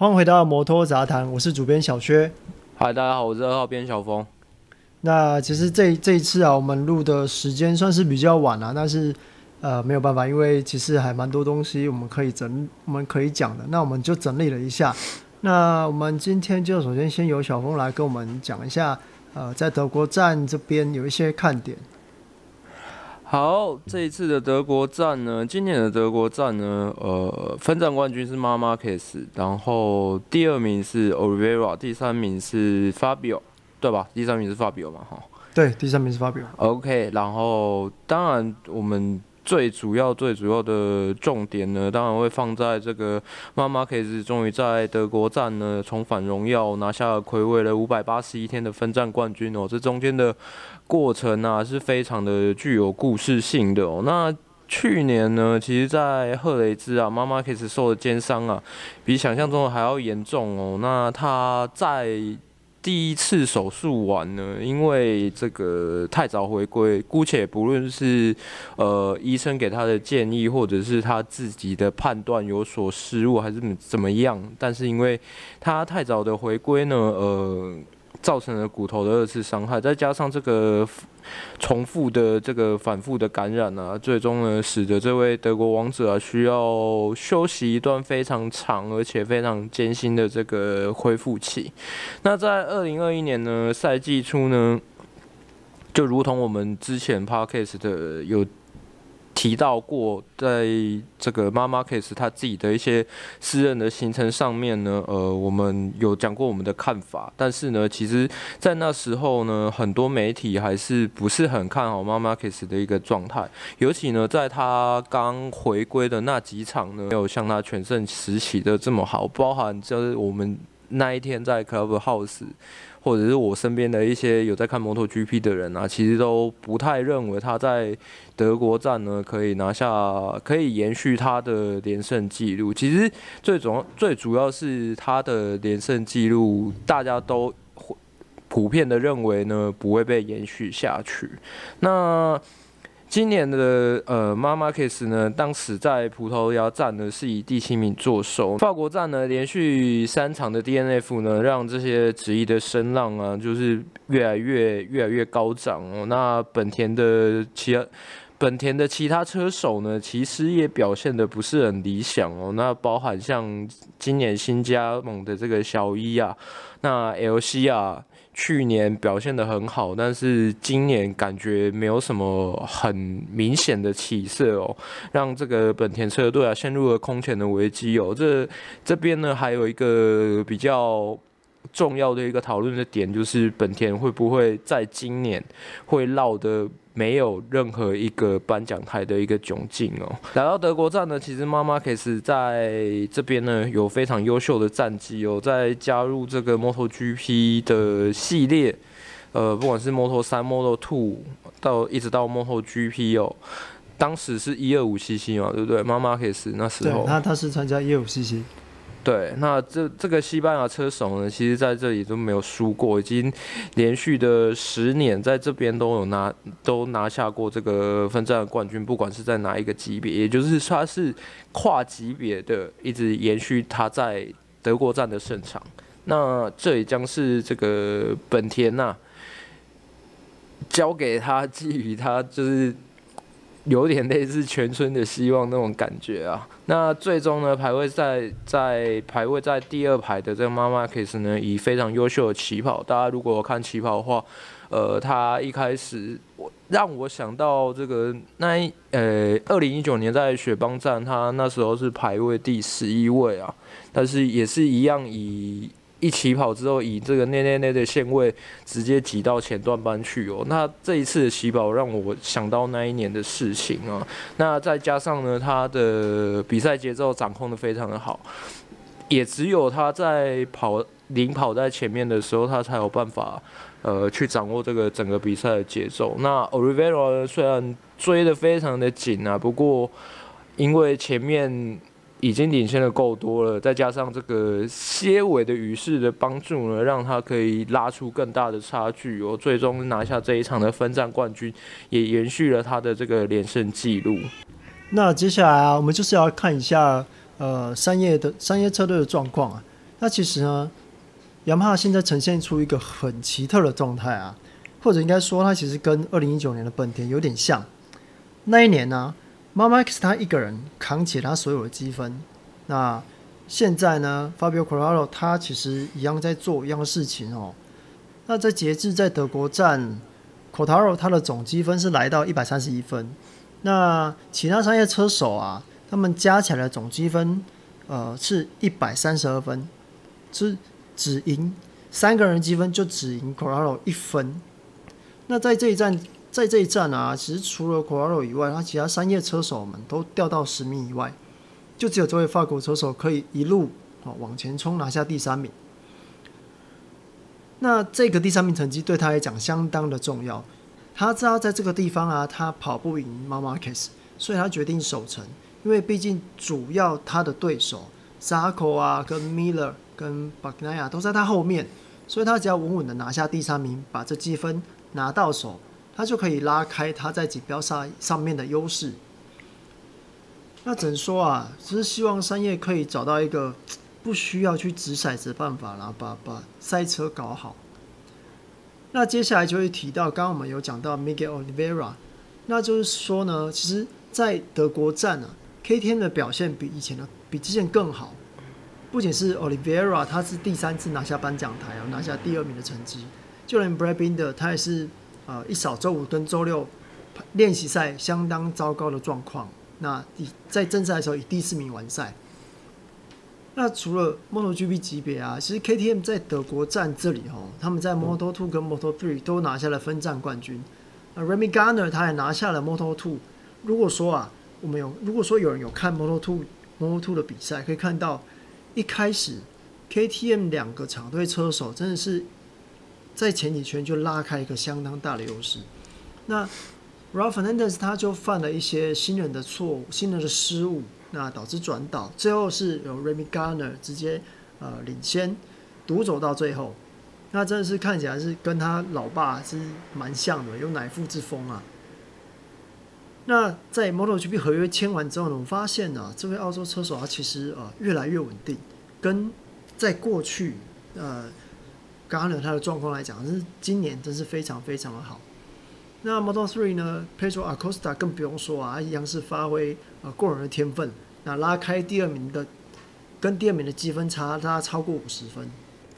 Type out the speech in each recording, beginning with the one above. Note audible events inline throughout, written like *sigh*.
欢迎回到摩托杂谈，我是主编小薛。嗨，大家好，我是二号编小峰。那其实这这一次啊，我们录的时间算是比较晚了，但是呃没有办法，因为其实还蛮多东西我们可以整，我们可以讲的。那我们就整理了一下。那我们今天就首先先由小峰来跟我们讲一下，呃，在德国站这边有一些看点。好，这一次的德国站呢，今年的德国站呢，呃，分站冠军是 Marc Marquez，然后第二名是 Oliveira，第三名是 Fabio，对吧？第三名是 Fabio 嘛，哈。对，第三名是 Fabio。OK，然后当然我们。最主要、最主要的重点呢，当然会放在这个 Marc Marquez 终于在德国站呢重返荣耀，拿下了魁违了五百八十一天的分站冠军哦。这中间的过程啊，是非常的具有故事性的哦。那去年呢，其实，在赫雷兹啊，Marc Marquez 受的肩伤啊，比想象中的还要严重哦。那他在第一次手术完呢，因为这个太早回归，姑且不论是呃医生给他的建议，或者是他自己的判断有所失误，还是怎么样，但是因为他太早的回归呢，呃。造成了骨头的二次伤害，再加上这个重复的这个反复的感染啊，最终呢，使得这位德国王者啊需要休息一段非常长而且非常艰辛的这个恢复期。那在二零二一年呢，赛季初呢，就如同我们之前 Podcast 的有。提到过，在这个 Marc Marquez 他自己的一些私人的行程上面呢，呃，我们有讲过我们的看法，但是呢，其实，在那时候呢，很多媒体还是不是很看好 Marc Marquez 的一个状态，尤其呢，在他刚回归的那几场呢，没有像他全盛时期的这么好，包含就是我们那一天在 Clubhouse。或者是我身边的一些有在看摩托 GP 的人啊，其实都不太认为他在德国站呢可以拿下，可以延续他的连胜记录。其实最主要最主要是他的连胜记录，大家都普遍的认为呢不会被延续下去。那。今年的呃妈妈 case 呢，当时在葡萄牙站呢是以第七名作收。法国站呢，连续三场的 DNF 呢，让这些质疑的声浪啊，就是越来越越来越高涨哦。那本田的其他本田的其他车手呢，其实也表现得不是很理想哦。那包含像今年新加盟的这个小一啊，那 LC 啊。去年表现得很好，但是今年感觉没有什么很明显的起色哦，让这个本田车队啊陷入了空前的危机哦。这这边呢还有一个比较重要的一个讨论的点，就是本田会不会在今年会落得没有任何一个颁奖台的一个窘境哦。来到德国站呢，其实 Marc Marquez 在这边呢有非常优秀的战绩哦，在加入这个 MotoGP 的系列，呃，不管是 Moto 三、Moto Two 到一直到 MotoGP 哦，当时是一二五 CC 嘛，对不对？Marc Marquez 那时候，他他是参加一二五 CC。对，那这这个西班牙车手呢，其实在这里都没有输过，已经连续的十年在这边都有拿都拿下过这个分站冠军，不管是在哪一个级别，也就是他是跨级别的，一直延续他在德国站的胜场。那这也将是这个本田呐、交给他给予他就是。有点类似全村的希望那种感觉啊。那最终呢，排位在在排位在第二排的这个 Marc Marquez 呢，以非常优秀的起跑。大家如果看起跑的话，呃，他一开始我让我想到这个那一呃，二零一九年在雪邦站，他那时候是排位第十一位啊，但是也是一样以。一起跑之后，以这个内内内的线位直接挤到前段班去哦。那这一次的起跑让我想到那一年的事情啊。那再加上呢，他的比赛节奏掌控得非常的好，也只有他在跑领跑在前面的时候，他才有办法呃去掌握这个整个比赛的节奏。那 o l i v e r a 虽然追得非常的紧啊，不过因为前面。已经领先的够多了，再加上这个些尾的雨势的帮助呢，让他可以拉出更大的差距，哦，最终拿下这一场的分站冠军，也延续了他的这个连胜记录。那接下来啊，我们就是要看一下呃三叶的三叶车队的状况啊。那其实呢，雅马哈现在呈现出一个很奇特的状态啊，或者应该说它其实跟二零一九年的本田有点像。那一年呢 Max 他一个人扛起他所有的积分。那现在呢，Fabio Quartararo 他其实一样在做一样的事情哦。那在截至在德国站 c o r a l o 他的总积分是来到一百三十一分。那其他商业车手啊，他们加起来总积分，呃，是一百三十二分，是只赢三个人积分就只赢 Corrado 一分。那在这一站，在这一站啊，其实除了 Quartararo 以外，他其他三叶车手们都掉到十名以外。就只有这位法国车手可以一路啊往前冲，拿下第三名。那这个第三名成绩对他来讲相当的重要。他知道在这个地方啊，他跑不赢 Marc Marquez，所以他决定守城。因为毕竟主要他的对手 Zarco 啊、跟 Miller、跟 Bagnaia 都在他后面，所以他只要稳稳的拿下第三名，把这积分拿到手，他就可以拉开他在锦标赛上面的优势。那只能说啊，只是希望三叶可以找到一个 *tsk* 不需要去掷骰子的办法，然后把把赛车搞好。那接下来就会提到，刚刚我们有讲到 Miguel Oliveira，那就是说呢，其实，在德国站啊，KTM 的表现比以前的比之前更好。不仅是 Oliveira，他是第三次拿下颁奖台，然后拿下第二名的成绩。就连 Brad Binder，他也是呃一扫周五跟周六练习赛相当糟糕的状况。那以在正赛的时候以第四名完赛。那除了 MotoGP 级别啊，其实 KTM 在德国站这里哦，他们在 Moto2 跟 Moto3 都拿下了分站冠军。那 Remy g a r n e r 他也拿下了 Moto2。如果说啊，我们有如果说有人有看 Moto2 Moto2 的比赛，可以看到一开始 KTM 两个厂队车手真的是在前几圈就拉开一个相当大的优势。那 Raul Fernandez 他就犯了一些新人的错误，新人的失误，那导致转倒，最后是由 Remy Garner 直接呃领先，独走到最后，那真的是看起来是跟他老爸是蛮像的，有乃父之风啊。那在 MotoGP 合约签完之后呢，我发现呢、啊，这位澳洲车手他其实呃越来越稳定，跟在过去呃刚刚的他的状况来讲，是今年真是非常非常的好。那 Moto3 呢，Pedro Acosta 更不用说啊，一样是发挥呃过人的天分，那拉开第二名的，跟第二名的积分差，他超过五十分。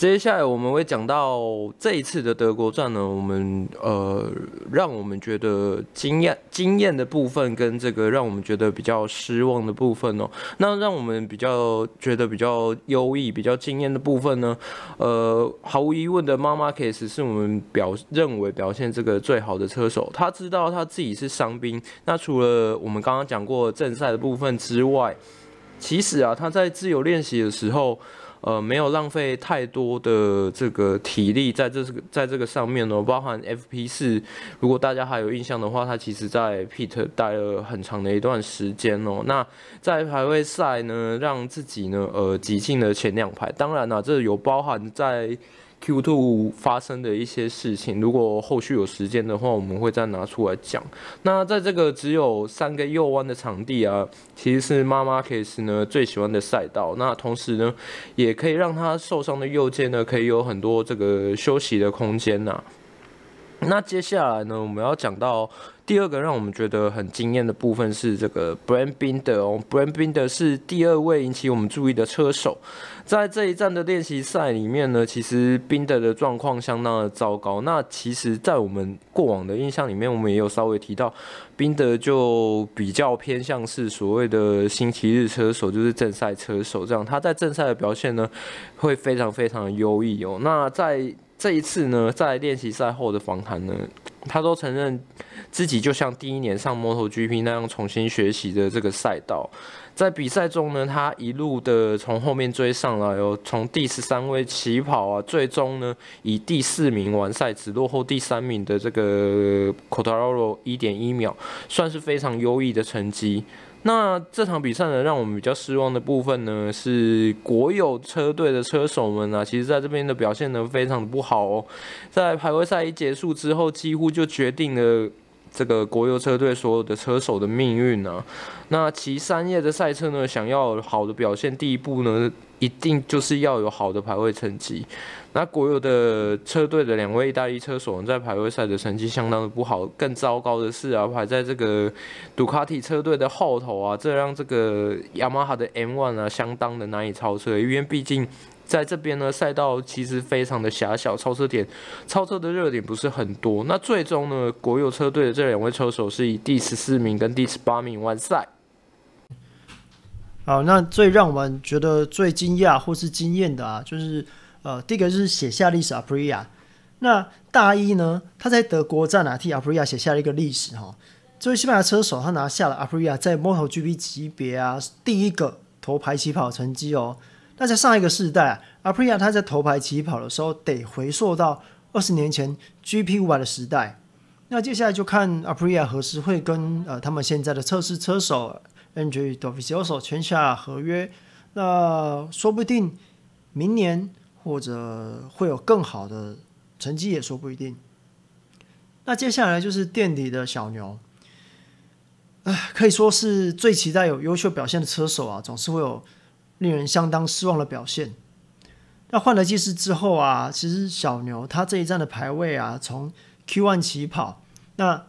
接下来我们会讲到这一次的德国站呢，我们呃让我们觉得惊艳惊艳的部分，跟这个让我们觉得比较失望的部分哦。那让我们比较觉得比较优异、比较惊艳的部分呢，呃，毫无疑问的，Marc Marquez 是我们表认为表现这个最好的车手。他知道他自己是伤兵，那除了我们刚刚讲过正赛的部分之外，其实啊，他在自由练习的时候。呃，没有浪费太多的这个体力在这个在这个上面呢，包含 FP 四，如果大家还有印象的话，他其实在 Pit 待了很长的一段时间哦。那在排位赛呢，让自己呢，呃，挤进了前两排。当然了，这有包含在。Q2 发生的一些事情，如果后续有时间的话，我们会再拿出来讲。那在这个只有三个右弯的场地啊，其实是妈妈 Case 呢最喜欢的赛道。那同时呢，也可以让他受伤的右肩呢，可以有很多这个休息的空间呐。那接下来呢，我们要讲到第二个让我们觉得很惊艳的部分是这个 Brad Binder 哦，Brad Binder 是第二位引起我们注意的车手。在这一站的练习赛里面呢，其实 Binder 的状况相当的糟糕。那其实，在我们过往的印象里面，我们也有稍微提到，Binder 就比较偏向是所谓的星期日车手，就是正赛车手这样。他在正赛的表现呢，会非常非常的优异哦。那在这一次呢，在练习赛后的访谈呢，他都承认自己就像第一年上 MotoGP 那样重新学习的这个赛道。在比赛中呢，他一路的从后面追上来，哦，从第十三位起跑啊，最终呢以第四名完赛，只落后第三名的这个 Quartararo 一点一秒，算是非常优异的成绩。那这场比赛呢，让我们比较失望的部分呢，是国有车队的车手们啊，其实在这边的表现呢，非常的不好哦。在排位赛一结束之后，几乎就决定了这个国有车队所有的车手的命运啊。那骑三叶的赛车呢，想要好的表现，第一步呢，一定就是要有好的排位成绩。那国有的车队的两位意大利车手呢在排位赛的成绩相当的不好，更糟糕的是啊，排在这个杜卡迪车队的后头啊，这让这个雅马哈的 M1 啊相当的难以超车，因为毕竟在这边呢，赛道其实非常的狭小，超车点、超车的热点不是很多。那最终呢，国有车队的这两位车手是以第十四名跟第十八名完赛。好，那最让我们觉得最惊讶或是惊艳的啊，就是。呃，第一个就是写下历史，Aprilia。那大一呢，他在德国站啊，替 Aprilia 写下了一个历史哈。这位西班牙车手，他拿下了 Aprilia 在 MotoGP 级别啊第一个头牌起跑成绩哦。那在上一个世代啊，阿普利亚他在头牌起跑的时候，得回溯到二十年前 GP 五百的时代。那接下来就看阿普利亚何时会跟呃他们现在的测试车手 Andrea Dovizioso 签下合约。那说不定明年。或者会有更好的成绩也说不一定。那接下来就是垫底的小牛，唉，可以说是最期待有优秀表现的车手啊，总是会有令人相当失望的表现。那换了技师之后啊，其实小牛他这一站的排位啊，从 Q1 起跑，那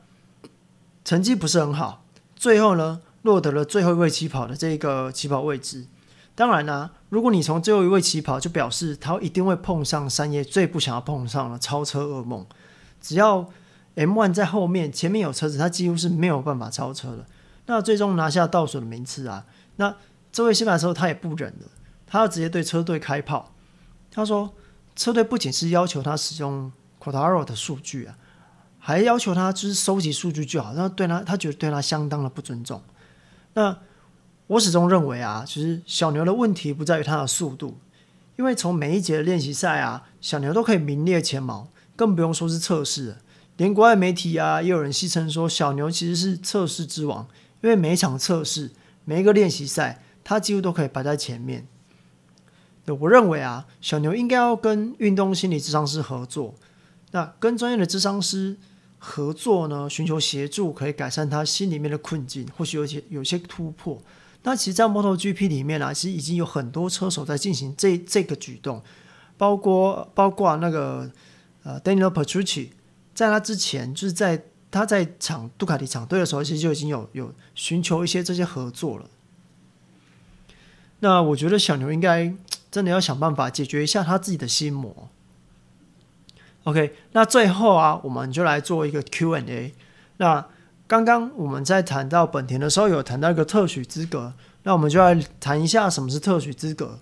成绩不是很好，最后呢落得了最后一位起跑的这个起跑位置。当然啦、如果你从最后一位起跑，就表示他一定会碰上三叶最不想要碰上的超车噩梦。只要 M1 在后面，前面有车子，他几乎是没有办法超车的。那最终拿下倒数的名次啊，那这位西班牙车手他也不忍了，他要直接对车队开炮。他说，车队不仅是要求他使用 q u a t a r o 的数据啊，还要求他就是收集数据就好，那对他，他觉得对他相当的不尊重。那我始终认为啊，其实小牛的问题不在于他的速度，因为从每一节的练习赛啊，小牛都可以名列前茅，更不用说是测试了。连国外媒体啊，也有人戏称说小牛其实是测试之王，因为每一场测试、每一个练习赛，他几乎都可以摆在前面。我认为啊，小牛应该要跟运动心理咨商师合作，那跟专业的咨商师合作呢，寻求协助，可以改善他心里面的困境，或许有些有些突破。那其实，在 MotoGP 里面啊，其实已经有很多车手在进行这这个举动，包括包括那个呃 Daniel Petrucci，在他之前，就是在他在厂杜卡迪厂队的时候，其实就已经有有寻求一些这些合作了。那我觉得小牛应该真的要想办法解决一下他自己的心魔。OK，那最后啊，我们就来做一个 Q&A。那刚刚我们在谈到本田的时候，有谈到一个特许资格，那我们就来谈一下什么是特许资格。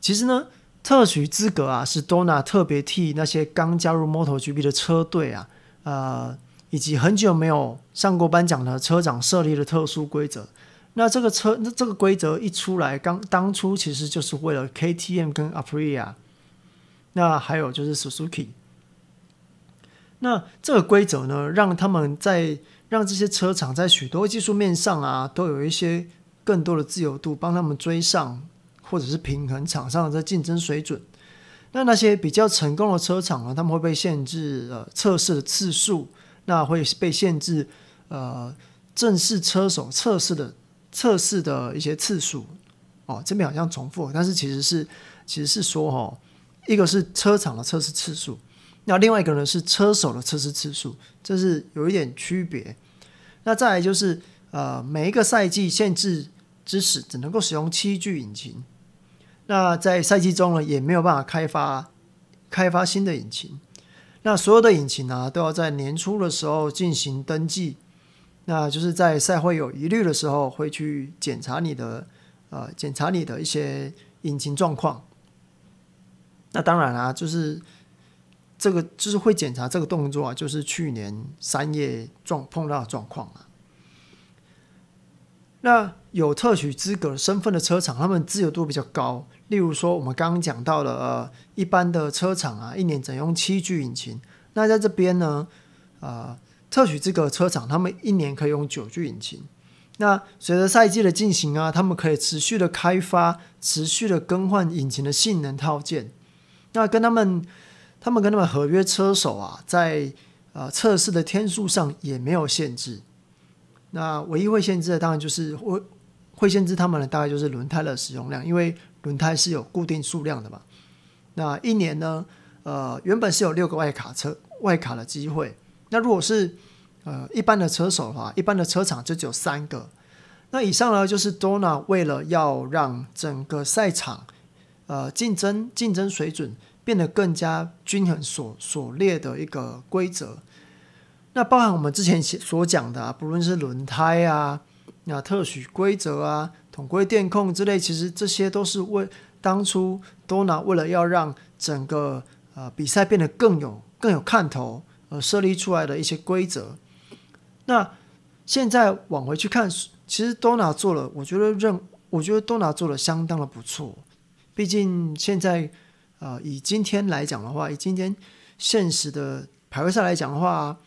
其实呢，特许资格啊，是 Dona 特别替那些刚加入 MotoGP 的车队啊，呃，以及很久没有上过颁奖的车长设立的特殊规则。那这个车，那这个规则一出来，刚当初其实就是为了 KTM 跟 Aprilia，那还有就是 Suzuki。那这个规则呢，让他们在让这些车厂在许多技术面上啊，都有一些更多的自由度，帮他们追上或者是平衡场上的竞争水准。那那些比较成功的车厂呢，他们会被限制呃测试的次数，那会被限制呃正式车手测试的测试的一些次数。哦，这边好像重复，但是其实是其实是说哦，一个是车厂的测试次数。那另外一个呢是车手的测试次数，这是有一点区别。那再来就是呃，每一个赛季限制之时只能够使用七具引擎。那在赛季中呢也没有办法开发开发新的引擎。那所有的引擎呢都要在年初的时候进行登记。那就是在赛会有疑虑的时候会去检查你的呃检查你的一些引擎状况。那当然啦、就是。这个就是会检查这个动作啊，就是去年三月状碰到的状况啊。那有特许资格身份的车厂，他们自由度比较高。例如说，我们刚刚讲到了呃，一般的车厂啊，一年只用七具引擎。那在这边呢，呃，特许资格车厂他们一年可以用九具引擎。那随着赛季的进行啊，他们可以持续的开发、持续的更换引擎的性能套件。那跟他们。他们跟他们合约车手啊，在呃测试的天数上也没有限制。那唯一会限制的当然就是会会限制他们的大概就是轮胎的使用量，因为轮胎是有固定数量的嘛。那一年呢，呃，原本是有六个外卡车外卡的机会。那如果是呃一般的车手的话，一般的车厂就只有三个。那以上呢，就是 Dorna 为了要让整个赛场呃竞争竞争水准变得更加均衡所所列的一个规则。那包含我们之前所讲的啊，不论是轮胎啊、那特许规则啊、统规电控之类，其实这些都是为当初 Dorna 为了要让整个呃比赛变得更有更有看头设立出来的一些规则。那现在往回去看，其实 Dorna 做了，我觉得认，我觉得 Dorna 做的相当的不错。毕竟现在呃以今天来讲的话，以今天现实的排位赛来讲的话。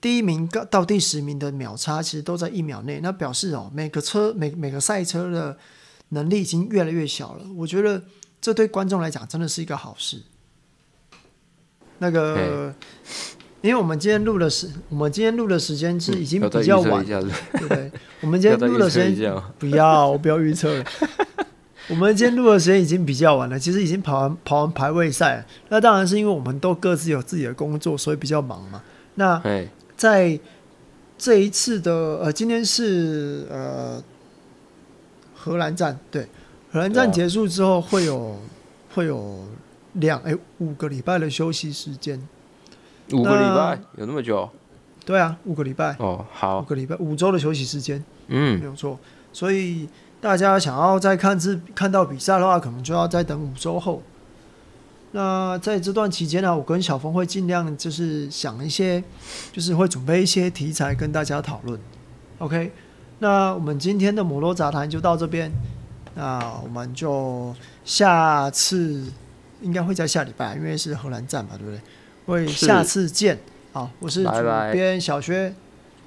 第一名到第十名的秒差其实都在一秒内，那表示哦，每个车每每个赛车的能力已经越来越小了。我觉得这对观众来讲真的是一个好事。那个因为我们今天录的时，我们今天录的时间是已经比较晚，*laughs* 对不对？我们今天录的时间 *laughs* 不要，我不要预测了。我们今天录的时间已经比较晚了，其实已经跑完跑完排位赛。那当然是因为我们都各自有自己的工作，所以比较忙嘛。那。在这一次的呃，今天是呃荷兰站，对，荷兰站结束之后会有会有两哎五个礼拜的休息时间，五个礼拜有那么久？对啊，五个礼拜哦，好，五个礼拜五周的休息时间，嗯，没有错。所以大家想要再看次看到比赛的话，可能就要再等五周后。那在这段期间呢，我跟小峰会尽量就是想一些，就是会准备一些题材跟大家讨论。OK，那我们今天的摩罗杂谈就到这边，那我们就下次应该会在下礼拜，因为是荷兰站嘛，对不对？会下次见。好，我是主编小薛，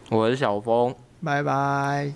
我是小峰，拜拜。